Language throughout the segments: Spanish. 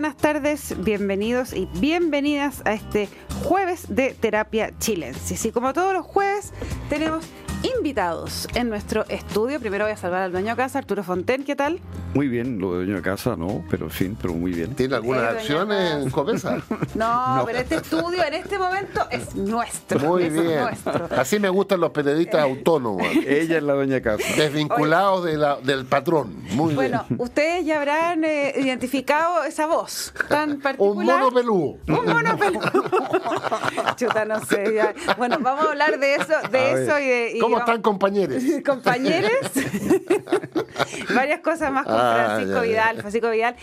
buenas tardes, bienvenidos y bienvenidas a este jueves de Terapia Chilensis. Y como todos los jueves, tenemos invitados en nuestro estudio. Primero voy a salvar al dueño de casa, Arturo Fonten, ¿qué tal? Muy bien, lo de dueño de casa no, pero en fin, pero muy bien. ¿Tiene algunas Sí, acciones en Copesa? No, pero este estudio en este momento es nuestro. Muy es bien. nuestro. Así me gustan los periodistas autónomos, Ella es la dueña de casa. desvinculados de la- del patrón. Muy Bueno, bien. ustedes ya habrán eh, identificado esa voz tan Un particular. mono peludo. Un mono peludo. Chuta, no sé. ya. Bueno, vamos a hablar de eso, de A eso ver, y de. y ¿Cómo están, compañeros? compañeros. Varias cosas más con Ah, Francisco ya, ya. Vidal. Francisco Vidal,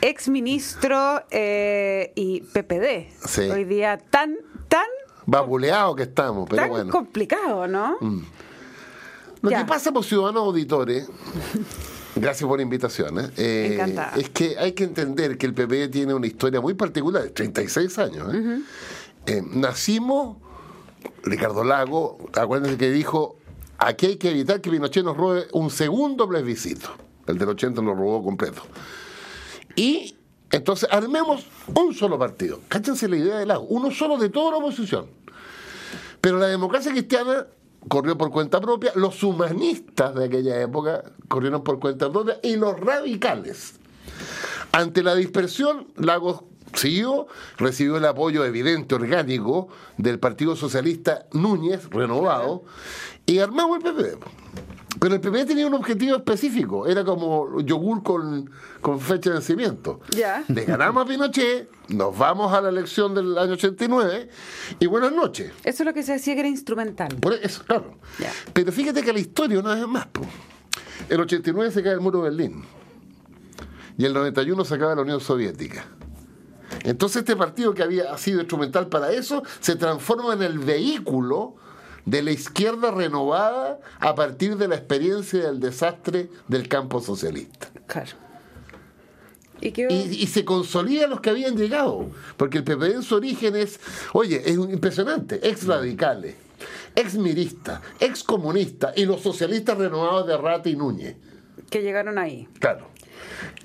ex ministro eh, y PPD. Sí. Hoy día tan, tan, Vapuleados que estamos, pero tan bueno. Mm. complicado, ¿no? Lo Ya. que pasa por ciudadanos auditores, gracias por la invitación, ¿eh? Eh, es que hay que entender que el PP tiene una historia muy particular, 36 años. ¿eh? Eh, nacimos, Ricardo Lago, acuérdense que dijo, aquí hay que evitar que Pinochet nos robe un segundo plebiscito. El del 80 lo robó completo. Y entonces armemos un solo partido. Cáchense la idea del Lago, uno solo de toda la oposición. Pero la democracia cristiana corrió por cuenta propia, los humanistas de aquella época corrieron por cuenta propia y los radicales. Ante la dispersión, Lagos siguió, recibió el apoyo evidente, orgánico, del Partido Socialista Núñez, renovado, y armamos el PP. Pero el PP tenía un objetivo específico, era como yogur con, con fecha de vencimiento. Ya. Le ganamos a Pinochet, nos vamos a la elección del año 89 y buenas noches. Eso es lo que se decía que era instrumental. Por eso, claro. Ya. Pero fíjate que la historia una vez más. po. El 89 se cae el muro de Berlín. Y el 91 se acaba la Unión Soviética. Entonces este partido que había sido instrumental para eso se transforma en el vehículo de la izquierda renovada a partir de la experiencia del desastre del campo socialista. Claro. ¿Y qué? Y, y se consolida los que habían llegado. Porque el PP en su origen es, oye, es un- impresionante, ex radicales, ex miristas, ex comunistas y los socialistas renovados de Rata y Núñez. que llegaron ahí. Claro.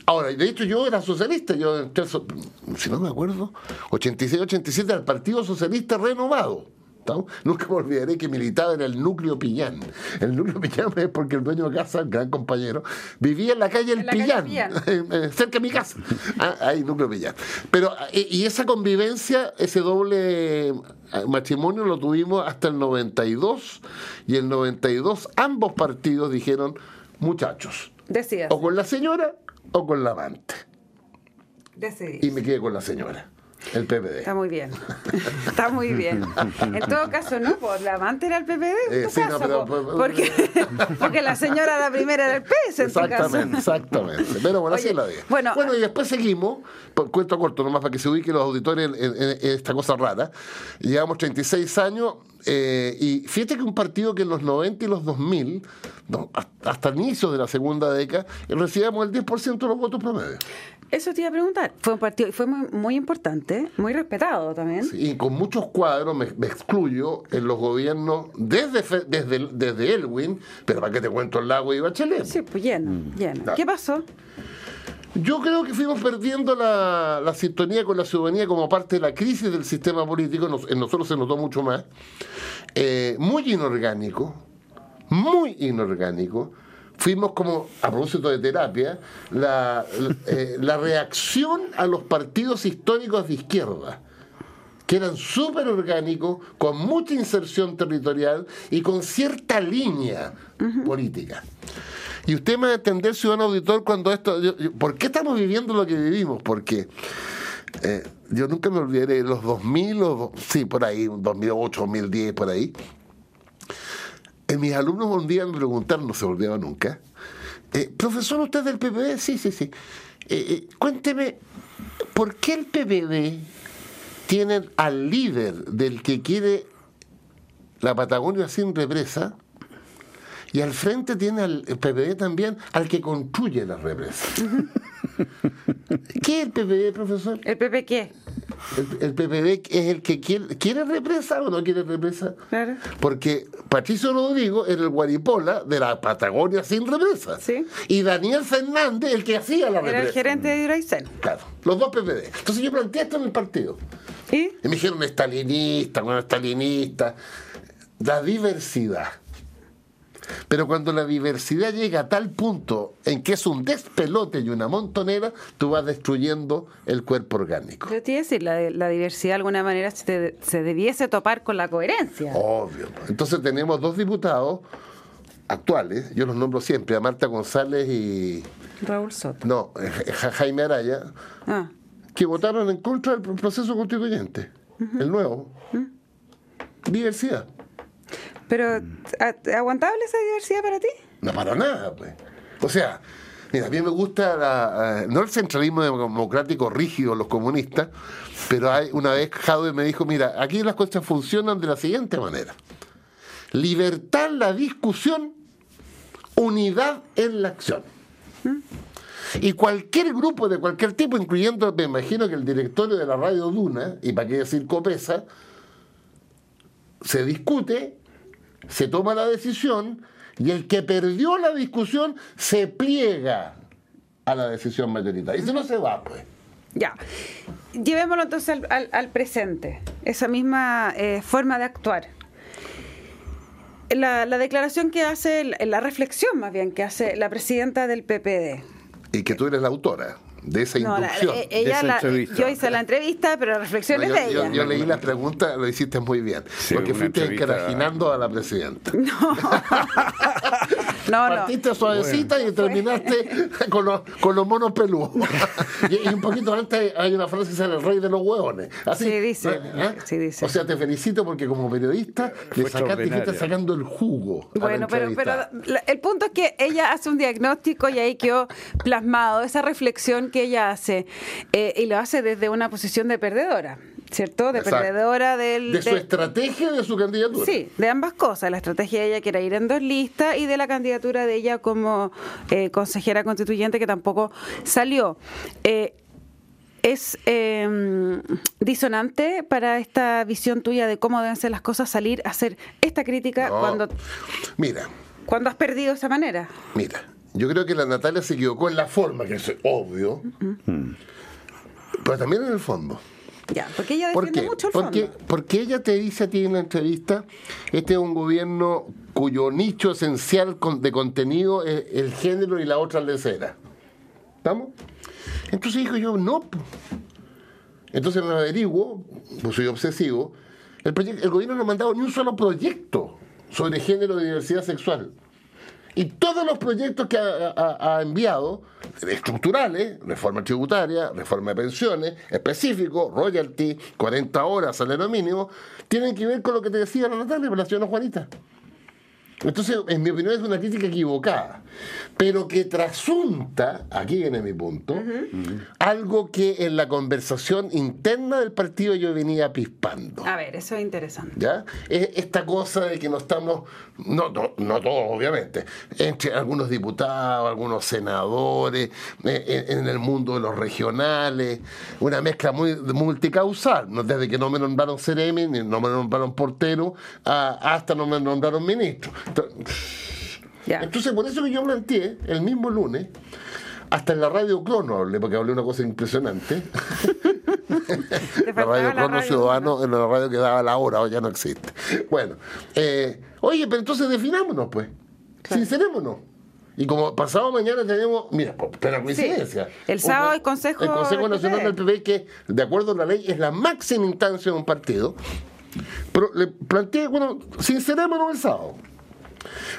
Ahora, de hecho yo era socialista, yo entré, si no me acuerdo, 86-87 al Partido Socialista Renovado. Nunca me olvidaré que militaba en el núcleo Pillán. El núcleo Pillán es porque el dueño de casa, el gran compañero, vivía en la calle El En la calle Pillán, cerca de mi casa. Ah, ahí, núcleo Pillán. Pero, eh, y esa convivencia, ese doble eh, matrimonio lo tuvimos hasta el 92, y el 92 ambos partidos dijeron, muchachos, Decías. o con la señora o con la amante. Y me quedé con la señora, el PPD. Está muy bien. Está muy bien. En todo caso, no, pues la amante era el PPD en Eh, tu sí, no, caso, pero- po, pero- porque, porque la señora la primera era el PS en tu caso. Exactamente, exactamente. Pero bueno, así es la vida. bueno, y después seguimos, por cuento corto nomás para que se ubiquen los auditores en, en- en esta cosa rara. Llevamos 36 años eh, y fíjate que un partido que en los 90 y los 2000, no, hasta hasta el inicio de la segunda década, recibíamos el 10% de los votos promedio. Eso te iba a preguntar. Fue un partido, y fue muy, muy importante, muy respetado también. Y con muchos cuadros, me, me excluyo, en los gobiernos desde, desde, desde Elwin, pero para qué te cuento el lago y Bachelet. Sí, pues lleno, lleno. claro. ¿Qué pasó? Yo creo que fuimos perdiendo la, la sintonía con la ciudadanía como parte de la crisis del sistema político, nos- en nosotros se notó mucho más, Eh, muy inorgánico, muy inorgánico. Fuimos como, a propósito de terapia, la, la- eh, la reacción a los partidos históricos de izquierda que eran súper orgánicos, con mucha inserción territorial y con cierta línea política. Y usted me va a entender, ciudadano auditor, cuando esto... yo- yo- ¿Por qué estamos viviendo lo que vivimos? Porque eh, yo nunca me olvidaré, los 2000, o, sí, por ahí, 2008, 2010, por ahí. Eh, mis alumnos un día me preguntaron, no se olvidaba nunca, eh, profesor, ¿usted es del PPD? Sí, sí, sí. Eh, eh, cuénteme, ¿por qué el PPD tiene al líder del que quiere la Patagonia sin represa y al frente tiene al PPD también al que construye la represa? ¿Qué es el PPD, profesor? ¿El PP qué? El, el PPD es el que quiere, quiere represa o no quiere represa. Claro. Porque Patricio Rodrigo era el guaripola de la Patagonia sin represa. Sí. Y Daniel Fernández el que hacía la Era represa. el gerente de Hidroaicén. Claro, los dos PPD. Entonces yo planteé esto en el partido. ¿Y? Y me dijeron estalinista, bueno, estalinista. La diversidad. Pero cuando la diversidad llega a tal punto en que es un despelote y una montonera, tú vas destruyendo el cuerpo orgánico. Yo te iba a decir, la, la diversidad de alguna manera se, debiese topar con la coherencia. Obvio. Entonces tenemos dos diputados actuales, yo los nombro siempre, a Marta González y. Raúl Soto. No, eh, Ja- Jaime Araya, Ah, que votaron en contra del proceso constituyente, el nuevo. Diversidad. Pero ¿a- ¿aguantable esa diversidad para ti? No para nada, pues. O sea, mira, a mí me gusta la, eh, no el centralismo democrático rígido, los comunistas, pero hay, una vez Jadwe me dijo, mira, aquí las cosas funcionan de la siguiente manera. Libertad en la discusión, unidad en la acción. Y cualquier grupo de cualquier tipo, incluyendo, me imagino que el directorio de la radio Duna, y para qué decir Copesa, se discute, se toma la decisión y el que perdió la discusión se pliega a la decisión mayoritaria. Y si no se va, pues. Ya. Llevémoslo entonces al, al- al presente, esa misma eh, forma de actuar. La, la declaración que hace, la, la reflexión más bien que hace la presidenta del PPD. Y que tú eres la autora de esa No, inducción. eh, ella esa la- entrevista. yo hice la entrevista, pero la reflexión No, es yo, de yo- ella. yo leí las preguntas, lo hiciste muy bien. Sí, porque fuiste entrevista- encarajinando a la presidenta. No, no. Partiste suavecita y terminaste con los, con los monos peludos. y, y un poquito antes hay una frase que dice el rey de los hueones. Así, Sí, dice, ¿eh? sí, dice. O sea, te felicito porque como periodista le sacaste y extraordinaria. sacando el jugo. a la Bueno, pero, pero el punto es que ella hace un diagnóstico y ahí quedó plasmado esa reflexión que ella hace eh, y lo hace desde una posición de perdedora, ¿cierto? De Exacto. perdedora del... de su de- estrategia y de su candidatura. Sí, de ambas cosas. La estrategia de ella que era ir en dos listas y de la candidatura de ella como eh, consejera constituyente que tampoco salió. Eh, ¿Es eh, disonante para esta visión tuya de cómo deben ser las cosas salir a hacer esta crítica No. cuando, Mira, cuando has perdido esa manera? mira. Yo creo que la Natalia se equivocó en la forma, que es obvio, pero también en el fondo. Ya, porque ella ¿Por defiende qué? mucho el Porque, fondo. porque ella te dice a ti en la entrevista, este es un gobierno cuyo nicho esencial de contenido es el género y la otra lecera. ¿Estamos? Entonces digo yo, no. Entonces me averiguo, pues soy obsesivo, el gobierno no ha mandado ni un solo proyecto sobre género y diversidad sexual. Y todos los proyectos que ha, enviado, estructurales, reforma tributaria, reforma de pensiones, específico, royalty, 40 horas, salario mínimo, tienen que ver con lo que te decía la Natalia, la señora Juanita. Entonces, en mi opinión, es una crítica equivocada, pero que trasunta, aquí viene mi punto, algo que en la conversación interna del partido yo venía pispando. A ver, eso es interesante. ¿Ya? Es esta cosa de que no estamos, no, no, no todos obviamente, entre algunos diputados, algunos senadores, eh, en, el mundo de los regionales, una mezcla muy multicausal, desde que no me nombraron Ceremi, no me nombraron portero, hasta no me nombraron ministro. Entonces, por eso que yo planteé el mismo lunes, hasta en la radio Crono hablé, porque hablé una cosa impresionante. Te La radio Crono radio, Ciudadano, en la radio que daba la hora, hoy ya no existe. Bueno, eh, oye, pero entonces definámonos, pues. Claro. Sincerémonos. Y como pasado mañana tenemos, mira, por plena coincidencia. El sábado hay Consejo El Consejo Nacional del PP. PP, que de acuerdo a la ley es la máxima instancia de un partido. Pero le planteé, bueno, sincerémonos el sábado.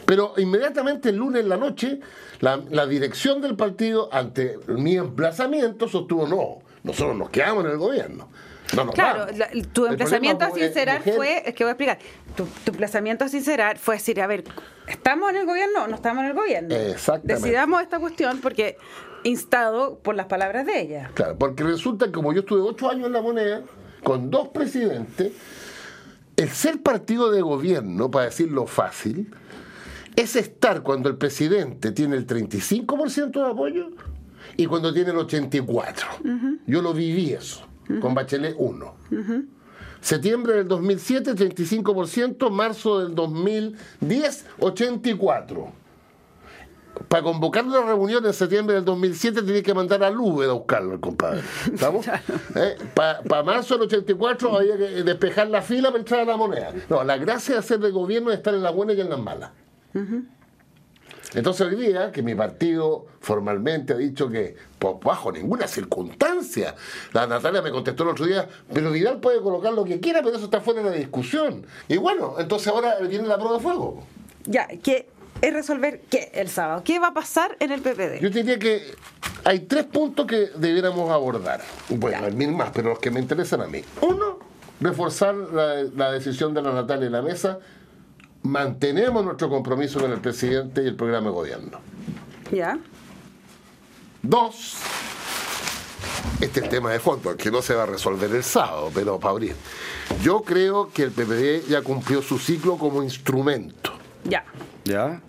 Pero inmediatamente el lunes en la noche, la, la dirección del partido, ante mi emplazamiento, sostuvo, no, nosotros nos quedamos en el gobierno. No Claro, vamos". la- tu El emplazamiento a sincerar mujer, fue, es que voy a explicar, tu, tu emplazamiento a sincerar fue decir, a ver, ¿estamos en el gobierno o no estamos en el gobierno? Exactamente. Decidamos esta cuestión porque instado por las palabras de ella. Claro, porque resulta que como yo estuve ocho años en la moneda, con dos presidentes, el ser partido de gobierno, para decirlo fácil, es estar cuando el presidente tiene el 35% de apoyo y cuando tiene el 84%. Yo lo viví eso. con Bachelet 1. Septiembre del 2007, 35%, marzo del 2010, 84%. Para convocar una reunión en septiembre del 2007 tenía que mandar a Lube a buscarlo, compadre. ¿Estamos? ¿Eh? Para marzo del 84 había que despejar la fila para entrar a la moneda. No, la gracia de hacer de gobierno es estar en las buenas y en las malas. Entonces hoy día, que mi partido formalmente ha dicho que bajo ninguna circunstancia, la Natalia me contestó el otro día, pero Vidal puede colocar lo que quiera, pero eso está fuera de la discusión. Y bueno, entonces ahora viene la prueba de fuego. Ya, que es resolver qué el sábado. ¿Qué va a pasar en el PPD? Yo diría que hay tres puntos que debiéramos abordar. Bueno, hay mil más, pero los que me interesan a mí. Uno, reforzar la, la decisión de la Natalia en la mesa mantenemos nuestro compromiso con el presidente y el programa de gobierno. Ya. Dos, este es el tema de fondo, que no se va a resolver el sábado, pero para abrir. Yo creo que el PPD ya cumplió su ciclo como instrumento. Ya. ¿Ya?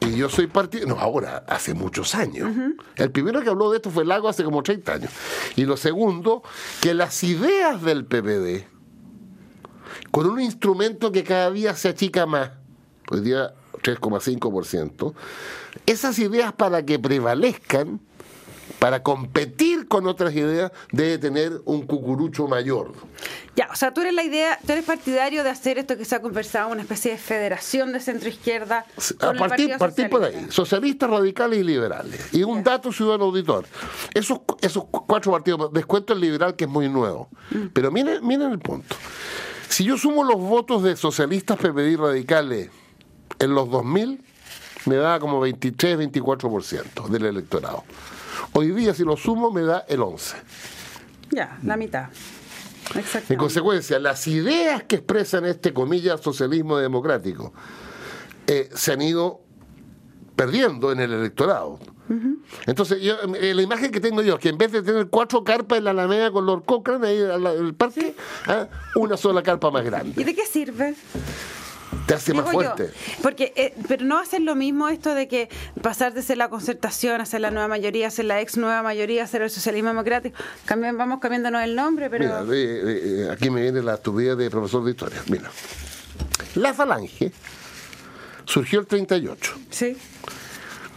Y yo soy partido, no, ahora, hace muchos años. El primero que habló de esto fue Lago hace como 30 años. Y lo segundo, que las ideas del PPD, con un instrumento que cada día se achica más, hoy día 3,5%, esas ideas para que prevalezcan, para competir con otras ideas, debe tener un cucurucho mayor. Ya, o sea, tú eres la idea, tú eres partidario de hacer esto que se ha conversado, una especie de federación de centro izquierda. A partir, partir por ahí, socialistas, radicales y liberales. Y un dato ciudadano auditor. Esos, esos cuatro partidos, descuento el liberal que es muy nuevo. Pero miren, miren el punto. Si yo sumo los votos de socialistas, PPD y radicales en los 2000, me da como 23, 24% del electorado. Hoy día, si lo sumo, me da el 11%. Ya, la mitad. Exacto. En consecuencia, las ideas que expresan este, comillas, socialismo democrático eh, se han ido perdiendo en el electorado. Entonces, yo, eh, la imagen que tengo yo es que en vez de tener cuatro carpas en la Alameda con Lord Cochrane ahí en el parque, ah, una sola carpa más ¿Y grande. de qué sirve? Te hace más Digo yo, fuerte. porque, eh, pero no ser lo mismo esto de que pasar de ser la concertación a ser la nueva mayoría, a ser la ex nueva mayoría, a ser el socialismo democrático. Cambian, vamos cambiándonos el nombre, pero. Mira, eh, eh, aquí me viene la estupidez de profesor de historia. Mira, la falange surgió el 38. Sí.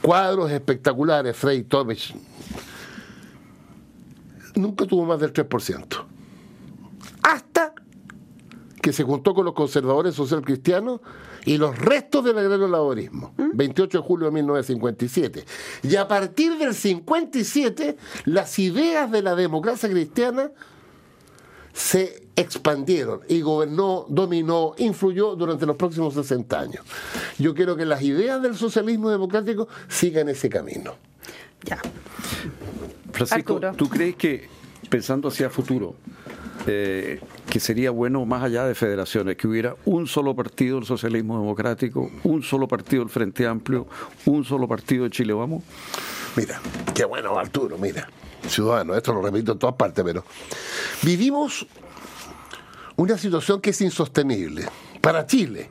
Cuadros espectaculares, Frey, Tomich, nunca tuvo más del 3%. Hasta que se juntó con los conservadores social cristianos y los restos del agrario laborismo, 28 de julio de 1957. Y a partir del 57, las ideas de la democracia cristiana se expandieron y gobernó, dominó, influyó durante los próximos 60 años. Yo quiero que las ideas del socialismo democrático sigan ese camino. Ya. Francisco, Arturo. ¿tú crees que, pensando hacia futuro, eh, que sería bueno, más allá de federaciones, que hubiera un solo partido del socialismo democrático, un solo partido del Frente Amplio, un solo partido de Chile Vamos? Mira, qué bueno Arturo, mira, ciudadano, esto lo repito en todas partes, pero vivimos una situación que es insostenible para Chile.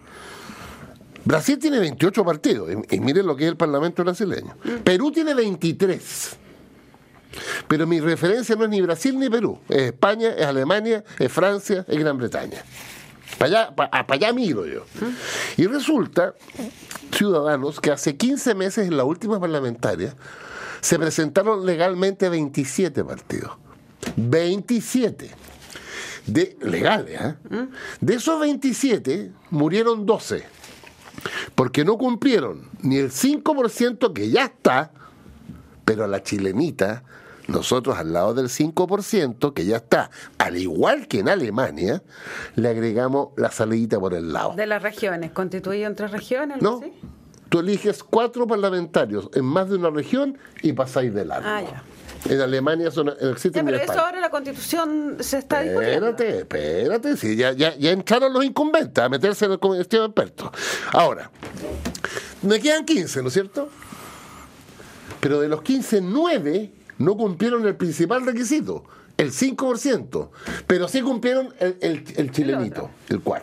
Brasil tiene 28 partidos, y, y miren lo que es el Parlamento brasileño. Perú tiene 23. Pero mi referencia no es ni Brasil ni Perú, es España, es Alemania, es Francia, es Gran Bretaña. Para allá, para allá miro yo. Y resulta, ciudadanos, que hace 15 meses en la última parlamentaria se presentaron legalmente 27 partidos. 27. De, legales, ¿ah? De esos 27 murieron 12. Porque no cumplieron ni el 5% que ya está, pero a la chilenita, nosotros al lado del 5%, que ya está, al igual que en Alemania, le agregamos la salidita por el lado. De las regiones, constituido entre regiones, algo ¿No? así? Tú eliges cuatro parlamentarios en más de una región y pasáis de largo. Ah, ya. En Alemania eso no no existe Ya, pero eso ahora la constitución se está discutiendo. Espérate, espérate, sí, ya, ya, ya entraron los incumbentes a meterse en el comité de expertos. Ahora, me quedan 15, ¿no es cierto? Pero de los 15, 9 no cumplieron el principal requisito, el 5%, pero sí cumplieron el, el- el chilenito, el 4%.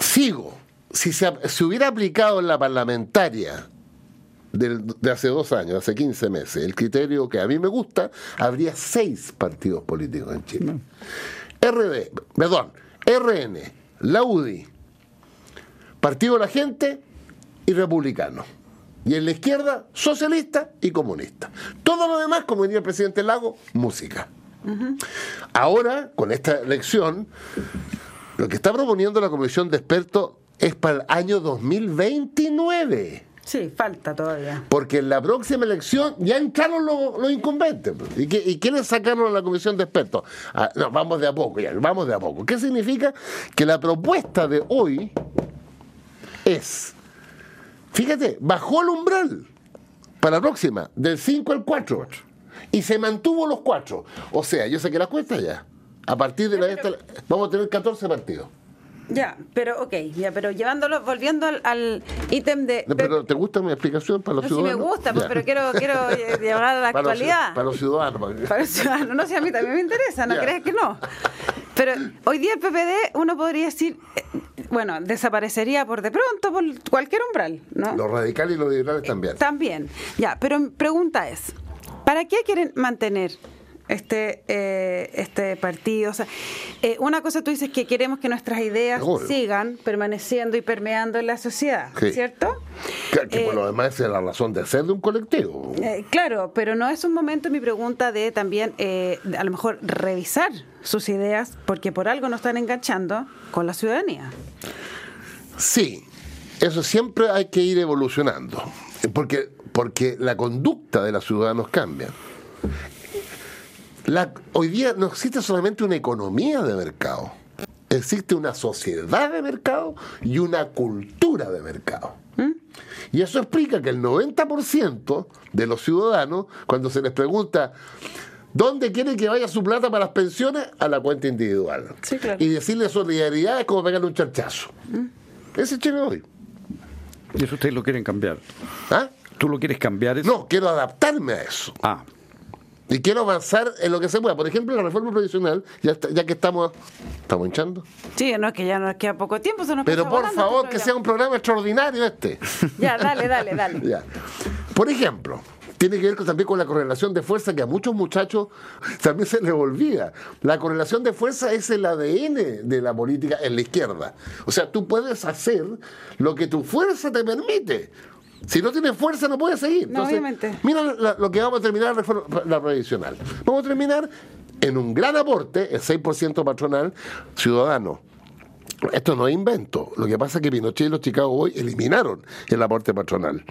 Sigo, si se, se hubiera aplicado en la parlamentaria de hace dos años, hace 15 meses, el criterio que a mí me gusta, habría seis partidos políticos en Chile. RD, perdón, RN, la UDI, Partido de la Gente y Republicano. Y en la izquierda, socialista y comunista. Todo lo demás, como diría el presidente Lago, música. Ahora, con esta elección, lo que está proponiendo la comisión de expertos es para el año 2029. Sí, falta todavía. Porque en la próxima elección ya entraron los, los incumbentes pues, y, que- y quieren sacarlo a la comisión de expertos. Ah, no, vamos de a poco, ya, vamos de a poco. ¿Qué significa? Que la propuesta de hoy es, fíjate, bajó el umbral para la próxima, del 5 al 4, y se mantuvo los 4. O sea, yo saqué la cuenta ya. A partir de la esta, vamos a tener 14 partidos. Ya, pero ok, ya, pero llevándolo, volviendo al, ítem de... No, Pero ¿te gusta mi explicación para los No, sí me ciudadanos? gusta, pues, pero quiero, quiero eh, llevar a la Para los actualidad. Para los ciudadanos. para- Para el ciudadano, no sé, a mí también me interesa, no Ya. crees que no. Pero hoy día el PPD, uno podría decir, eh, bueno, desaparecería por de pronto, por cualquier umbral, ¿no? Los radicales y los liberales también. También, ya, pero mi pregunta es, ¿para qué quieren mantener este eh, este partido? O sea, eh, una cosa tú dices que queremos que nuestras ideas Seguro. sigan permaneciendo y permeando en la sociedad, Sí. ¿cierto? Que, que por Eh, lo demás es la razón de ser de un colectivo. Eh, claro, pero no es un momento mi pregunta de también eh, a lo mejor revisar sus ideas porque por algo no están enganchando con la ciudadanía. Sí, eso siempre hay que ir evolucionando. Porque, porque la conducta de los ciudadanos cambia. La- hoy día no existe solamente una economía de mercado. Existe una sociedad de mercado y una cultura de mercado. Y eso explica que el 90% de los ciudadanos, cuando se les pregunta dónde quieren que vaya su plata para las pensiones, a la cuenta individual. Sí, claro. Y decirle solidaridad es como pegarle un charchazo. Ese es Chile hoy. Y eso ustedes lo quieren cambiar. ¿Ah? ¿Tú lo quieres cambiar eso? No, quiero adaptarme a eso. Ah, Y quiero avanzar en lo que se pueda. Por ejemplo, la reforma provisional, ya, está- ya que estamos. ¿Estamos hinchando? Sí, no es que ya nos queda poco tiempo, se nos Pero por volando favor, que sea un programa extraordinario este. Ya, dale, dale, dale. Ya. Por ejemplo, tiene que ver también con la correlación de fuerza que a muchos muchachos también se les olvida. La correlación de fuerza es el ADN de la política en la izquierda. O sea, tú puedes hacer lo que tu fuerza te permite. Si no tienes fuerza, no puedes seguir. No, obviamente. Mira la- lo que vamos a terminar la la previsional. Vamos a terminar en un gran aporte, el 6% patronal ciudadano. Esto no es invento. Lo que pasa es que Pinochet y los Chicago Boys eliminaron el aporte patronal.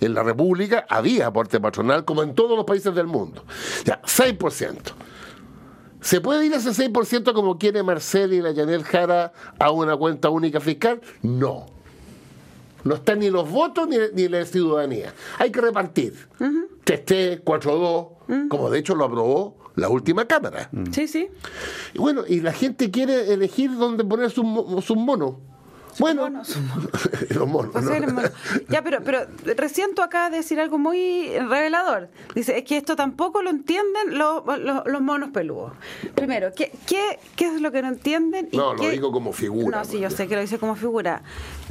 En la República había aporte patronal como en todos los países del mundo. Ya, 6%. ¿Se puede ir a ese 6% como quiere Marcel y la Janel Jara a una cuenta única fiscal? No. No están ni los votos ni, ni la ciudadanía. Hay que repartir. 3T, 4-2, como de hecho lo aprobó la última Cámara. Sí, sí. Y bueno, y la gente quiere elegir dónde poner sus sus monos. Bueno, monos, los monos. Pues ¿no? mono. Ya, pero, pero recién tú acabas de decir algo muy revelador. Dice, es que esto tampoco lo entienden los, los- los monos peludos. Primero, ¿qué, qué, qué es lo que no entienden? y No, lo digo como figura, No, sí, yo sé que lo dice como figura.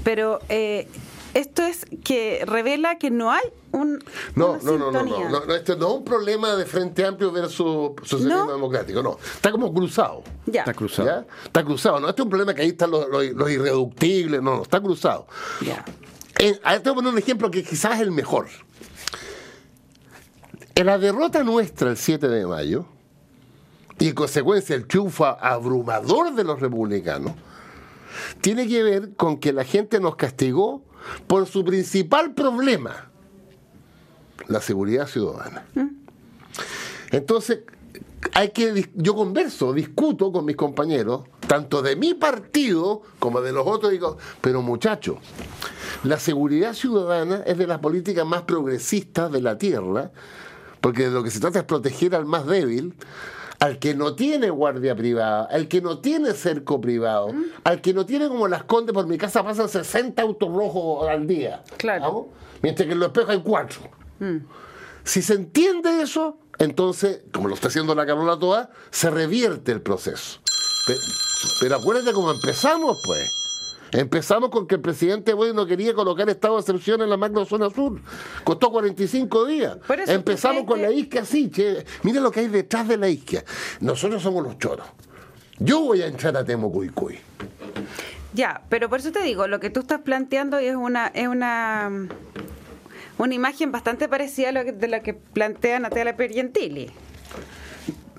Pero eh, esto es que revela que no hay un, No, una no, no, no, no, no, Esto no es un problema de Frente Amplio versus socialismo ¿No? democrático, no. Está como cruzado. Ya. está cruzado. ¿ya? Está cruzado. No, este es un problema que ahí están los, los- los irreductibles. No, no, está cruzado. Ya. En, a ver, te voy a poner un ejemplo que quizás es el mejor. En la derrota nuestra el 7 de mayo, y en consecuencia el triunfo abrumador de los republicanos, tiene que ver con que la gente nos castigó por su principal problema, la seguridad ciudadana. Entonces, hay que yo converso, discuto con mis compañeros, tanto de mi partido como de los otros, digo, pero muchachos, la seguridad ciudadana es de las políticas más progresistas de la tierra, porque de lo que se trata es proteger al más débil, al que no tiene guardia privada, al que no tiene cerco privado, al que no tiene como las condes, por mi casa pasan 60 autos rojos al día. Claro. Mientras que en los espejos hay cuatro. Si se entiende eso, entonces, como lo está haciendo la Carola Toa, se revierte el proceso. Pe- Pero, acuérdate cómo empezamos, pues. Empezamos con que el presidente Boy no quería colocar estado de excepción en la macro zona sur. Costó 45 días. Empezamos con la isquia así, che. Mira lo que hay detrás de la isquia. Nosotros somos los choros. Yo voy a entrar a Temo Cuy Cuy. Ya, pero por eso te digo, lo que tú estás planteando es una es una una imagen bastante parecida a lo que, de la que plantea Natalia Pergentili.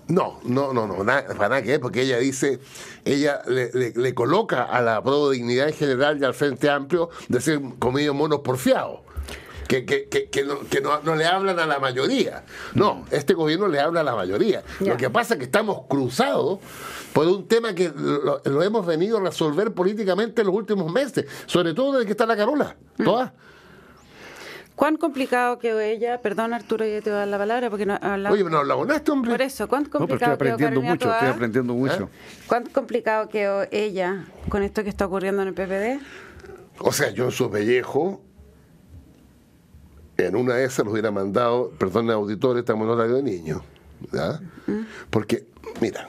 No, no, no, no, para nada que ver, porque ella dice, ella le, le- le coloca a la Pro Dignidad en general y al Frente Amplio de ser comidos monos porfiados. Que, que, que, que, no, que no- no le hablan a la mayoría. No, este gobierno le habla a la mayoría. Lo que pasa es que estamos cruzados por un tema que lo, lo hemos venido a resolver políticamente en los últimos meses, sobre todo desde que está la Carola. Todas. ¿Cuán complicado quedó ella? Perdón, Arturo, yo te voy a dar la palabra porque no hablamos. Oye, ¿no la abonaste, hombre? Por eso, ¿cuán No, pero estoy complicado quedó aprendiendo Carolina mucho, estoy aprendiendo mucho. ¿Cuán complicado quedó ella con esto que está ocurriendo en el PPD? O sea, yo en su pellejo, en una de esas los hubiera mandado, perdón, auditores, estamos en horario de niños. ¿ya? Porque, mira,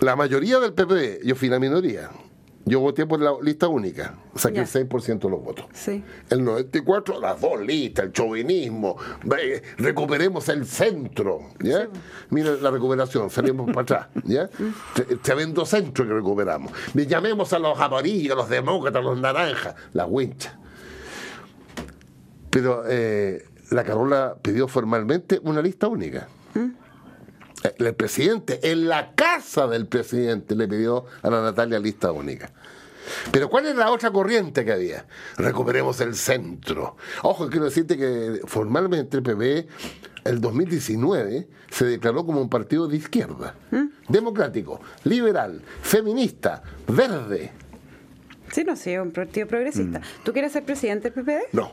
la mayoría del PPD, yo fui la minoría. Yo voté por la lista única, saqué el 6% de los votos. Sí. El 94, las dos listas, el chauvinismo, recuperemos el centro, ¿ya? Mira la recuperación, salimos para atrás, ¿ya? Ven dos centros que recuperamos. Le llamemos a los amarillos, a los demócratas, a los naranjas, las winchas. Pero eh, la Carola pidió formalmente una lista única. El presidente, en la casa del presidente, le pidió a la Natalia lista única. Pero ¿cuál es la otra corriente que había? Recuperemos el centro. Ojo, quiero decirte que formalmente el PP, el 2019, se declaró como un partido de izquierda. Democrático, liberal, feminista, verde. Sí, no, sí, un partido progresista. ¿Tú quieres ser presidente del PPD? No.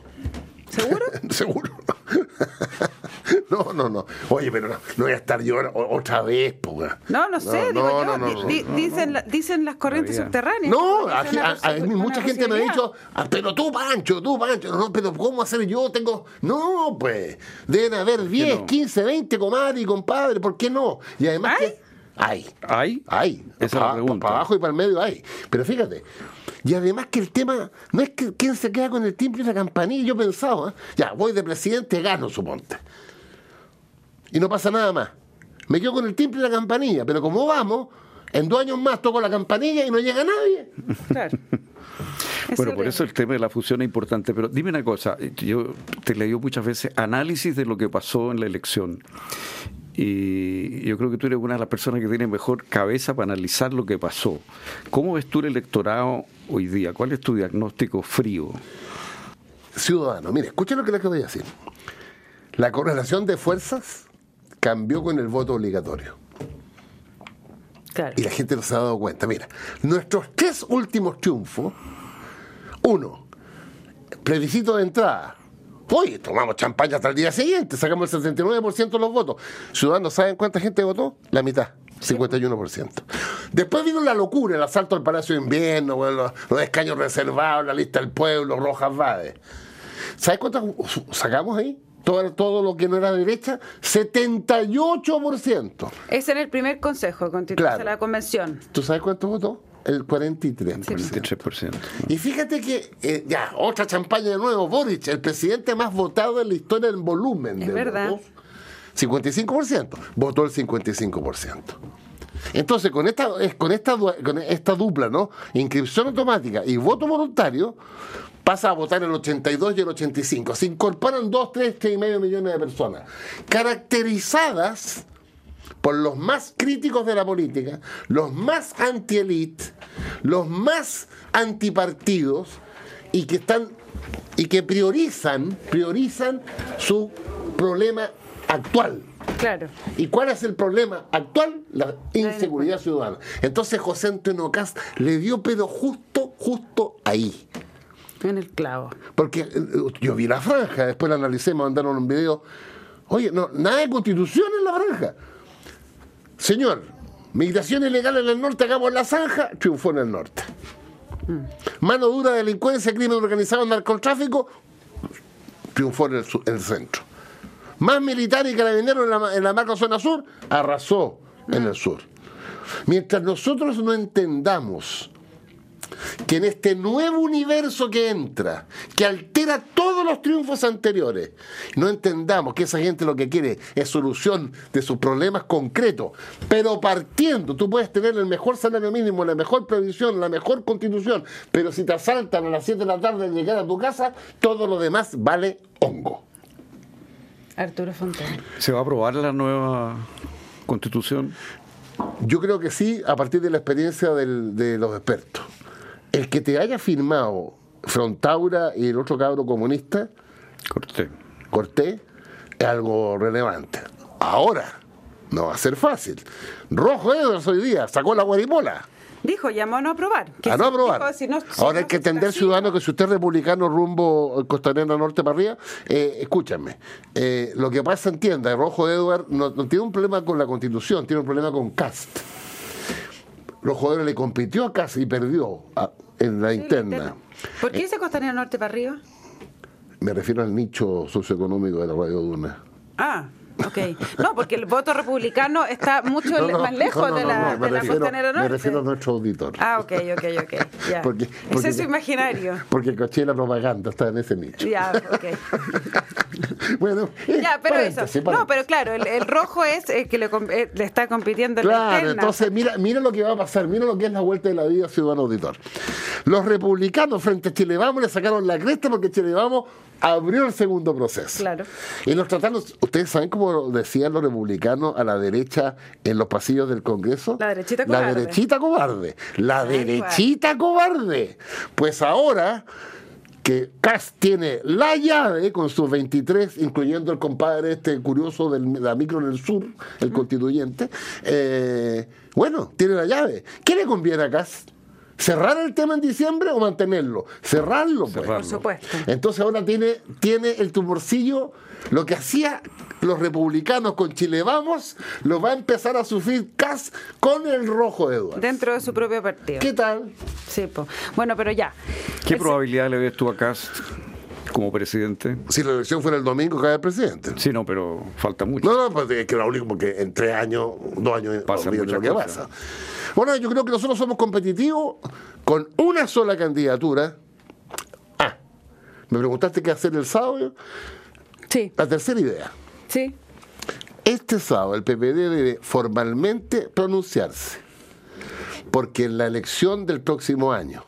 ¿Seguro? Seguro. No, no, no. Oye, pero no, no voy a estar yo otra vez, puga. No, no sé, digo yo. Di- di- dicen, la- dicen las corrientes subterráneas. No, a, a mucha gente me ha dicho, "Ah, pero tú, Pancho, tú, Pancho, no, pero ¿cómo hacer yo? Tengo. No, pues, deben haber 10, no? 15, 20 comadres y compadre, ¿por qué no? Y además ¿Hay? que. Hay. ¿Hay? Hay. Esa es la para, pregunta. para abajo y para el medio hay. Pero fíjate. Y además que el tema no es que quién se queda con el timbre y la campanilla. Yo pensaba, ¿eh? ya, voy de presidente, gano, suponte. Y no pasa nada más. Me quedo con el timbre y la campanilla. Pero como vamos, en dos años más toco la campanilla y no llega nadie. Claro. Bueno, por eso el tema de la fusión es importante, pero dime una cosa, yo te leí muchas veces análisis de lo que pasó en la elección. Y yo creo que tú eres una de las personas que tiene mejor cabeza para analizar lo que pasó. ¿Cómo ves tú el electorado hoy día? ¿Cuál es tu diagnóstico frío? ciudadano. Mire, escuche lo que le acabo de decir. La correlación de fuerzas cambió con el voto obligatorio. Claro. Y la gente no se ha dado cuenta. Mira, nuestros tres últimos triunfos. Uno, plebiscito de entrada. Oye, tomamos champaña hasta el día siguiente, sacamos el 79% de los votos. Ciudadanos, ¿saben cuánta gente votó? La mitad, 51%. Después vino la locura, el asalto al Palacio de Invierno, bueno, los, los escaños reservados, la lista del pueblo, Rojas Vade. ¿Sabes cuántas sacamos ahí? Todo, todo lo que no era derecha, 78%. Es en el primer consejo de constitución Claro. de la convención. ¿Tú sabes cuánto votó? El 43%. 23%. Y fíjate que, eh, ya, otra champaña de nuevo, Boric, el presidente más votado en la historia en volumen Es de verdad. votos, 55%, votó el 55%. Entonces, con esta, es- con esta, con esta dupla, ¿no? Inscripción automática y voto voluntario, pasa a votar el 82 y el 85. Se incorporan 2, 3, 3 y medio millones de personas, caracterizadas por los más críticos de la política, los más anti-elite, los más antipartidos y que están y que priorizan, priorizan su problema actual. Claro. ¿Y cuál es el problema actual? La inseguridad ciudadana. Entonces José Antonio Cast le dio pero justo, justo ahí. En el clavo. Porque eh, yo vi la franja, después la analicé, me mandaron un video. Oye, no, nada de constitución en la franja. Señor, migración ilegal en el norte, hagamos la zanja, triunfó en el norte. Mano dura, delincuencia, crimen organizado, narcotráfico, triunfó en el, su- en el centro. Más militar y carabinero en la, en la marca zona sur, arrasó en el sur. Mientras nosotros no entendamos que en este nuevo universo que entra, que altera todos los triunfos anteriores, no entendamos que esa gente lo que quiere es solución de sus problemas concretos, pero partiendo, tú puedes tener el mejor salario mínimo, la mejor previsión, la mejor constitución, pero si te asaltan a las 7 de la tarde al llegar a tu casa, todo lo demás vale hongo. Arturo Fontana. ¿Se va a aprobar la nueva constitución? Yo creo que sí, a partir de la experiencia del- de los expertos. El que te haya firmado Frontaura y el otro cabro comunista, Corté. Cortés, es algo relevante. Ahora, no va a ser fácil. Rojo Edwards hoy día sacó la guarimola. Dijo, llamó a no aprobar. Que A no si- aprobar. dijo, si no- si Ahora no hay que entender, ciudadano, que si usted es republicano rumbo Costanera Norte para arriba, eh, escúchame. eh, lo que pasa, entienda, Rojo Edward no, no tiene un problema con la constitución, tiene un problema con Cast. Rojo Edward le compitió a Cast y perdió a- en la Sí, interna. interna. ¿Por qué se Costanera Norte para arriba? Me refiero al nicho socioeconómico de la Radio Duna. Ah, ok. No, porque el voto republicano está mucho No, le- no, más lejos no, de la, de me la refiero- Costanera Me Norte. refiero a nuestro auditor. Ah, ok, ok, ok. Ya. Porque- Ese porque- es su imaginario. Porque caché la propaganda, está en ese nicho. Ya, ok. bueno, eh, Ya, pero eso. No, pero claro, el, el rojo es el que le, com- eh, le está compitiendo en la Claro, interna. entonces mira, mira lo que va a pasar, mira lo que es la vuelta de la vida, ciudadano auditor. Los republicanos frente a Chile Vamos le sacaron la cresta porque Chile Vamos abrió el segundo proceso. Claro. Y los tratados, ¿ustedes saben cómo decían los republicanos a la derecha en los pasillos del Congreso? La derechita La cobarde. derechita cobarde. La derechita cobarde. Pues ahora que Cas tiene la llave con sus 23, incluyendo el compadre este curioso de la micro en el sur, el constituyente, eh, bueno, tiene la llave. ¿Qué le conviene a Cas? ¿Cerrar el tema en diciembre o mantenerlo? Cerrarlo, pues. Cerrarlo. Por supuesto. Entonces ahora tiene, tiene el tumorcillo, lo que hacía los republicanos con Chile Vamos, lo va a empezar a sufrir Cas con el rojo Eduardo. Dentro de su propio partido. ¿Qué tal? Sí, po. Bueno, pero ya. ¿Qué probabilidad le ves tú a Cast como presidente? Si la elección fuera el domingo, cae el presidente. Sí, no, pero falta mucho. No, no, pues es que lo único porque en tres años, dos años, olvídate lo que cosas. pasa. Bueno, yo creo que nosotros somos competitivos con una sola candidatura. Ah, me preguntaste qué hacer el sábado. Sí, La tercera idea. sí. Este sábado el PPD debe formalmente pronunciarse, porque en la elección del próximo año,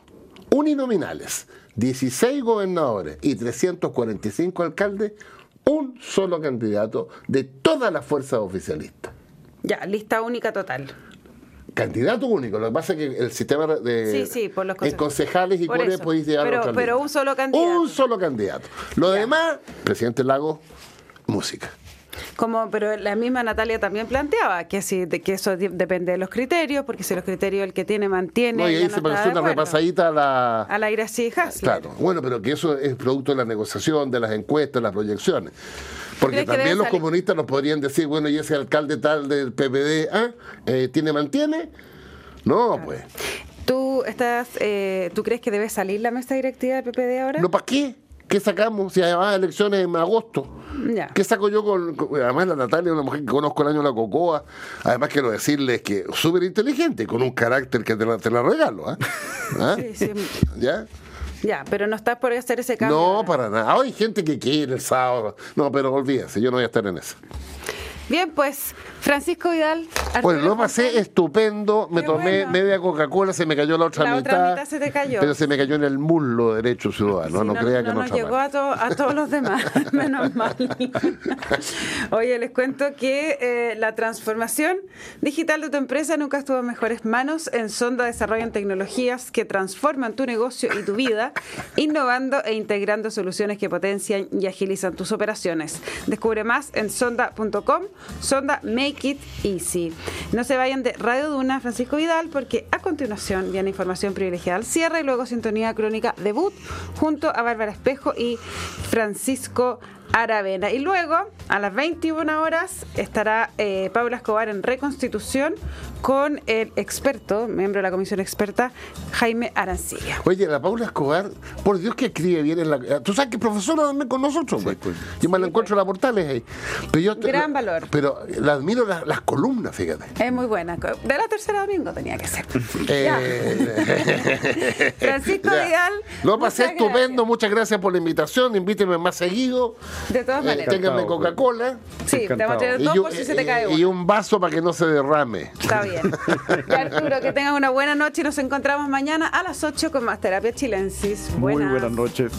uninominales, 16 gobernadores y 345 alcaldes, un solo candidato de todas las fuerzas oficialistas. Ya, lista única total. Candidato único, lo que pasa es que el sistema de Sí, sí, por los en concejales y cuales podéis llegar Pero- a pero un solo candidato. Un solo candidato. Lo demás, presidente Lago, música. Como, pero la misma Natalia también planteaba que si de que eso depende de los criterios, porque si los criterios el que tiene mantiene. No, y ahí no se de una repasadita a la, A la ira Hasler. Claro, bueno, pero que eso es producto de la negociación, de las encuestas, las proyecciones. Porque también los salir? comunistas nos podrían decir, bueno, y ese alcalde tal del PPD, ¿ah? Eh, ¿tiene, mantiene? No, pues. ¿Tú, estás, eh, ¿Tú crees que debe salir la mesa directiva del PPD ahora? ¿No para qué? ¿Qué sacamos si además elecciones en agosto? Ya. ¿Qué saco yo con, con- Además, la Natalia es una mujer que conozco el año de la Cocoa. Además, quiero decirles que súper inteligente, con un carácter que te la, te la regalo. ¿ah? ¿Ah? Sí, sí. ¿Ya? Ya, pero no estás por hacer ese cambio. No, para nada. Hay gente que quiere el sábado. No, pero olvídense, yo no voy a estar en eso. Bien, pues, Francisco Vidal. Arturo lo pasé estupendo, me Qué tomé bueno. media Coca-Cola, se me cayó la otra La mitad. otra mitad se te cayó. Pero se me cayó en el muslo derecho ciudadano, Sí, no, crea que no, nos llegó mal. a, to- a todos los demás, menos mal. Oye, les cuento que eh, la transformación digital de tu empresa nunca estuvo en mejores manos. En Sonda desarrollan tecnologías que transforman tu negocio y tu vida, innovando e integrando soluciones que potencian y agilizan tus operaciones. Descubre más en sonda.com. Sonda Make It Easy. No se vayan de Radio Duna, Francisco Vidal, porque a continuación viene información privilegiada al cierre y luego sintonía crónica debut junto a Bárbara Espejo y Francisco Aravena. Y luego, a las 21 horas, estará eh, Paula Escobar en Reconstitución con el experto, miembro de la comisión experta, Jaime Arancilla. Oye, la Paula Escobar, por Dios que escribe bien en la. Tú sabes que es profesora también con nosotros, pues. pues. Yo me la encuentro en la portales ahí. Pero yo, Gran valor. Pero la admiro la- las columnas, fíjate. Es muy buena. De la tercera domingo tenía que ser. Eh, Francisco ya. Vidal. Lo pasé estupendo, muchas gracias por la invitación. Invíteme más seguido. De todas Eh, maneras. ténganme Encantado, Coca-Cola. Sí, te vamos a Y, dos yo- por si se te cae y uno. un vaso para que no se derrame. Está bien. Y Arturo, que tengas una buena noche y nos encontramos mañana a las 8 con más terapia chilensis. Muy Buenas. buenas noches.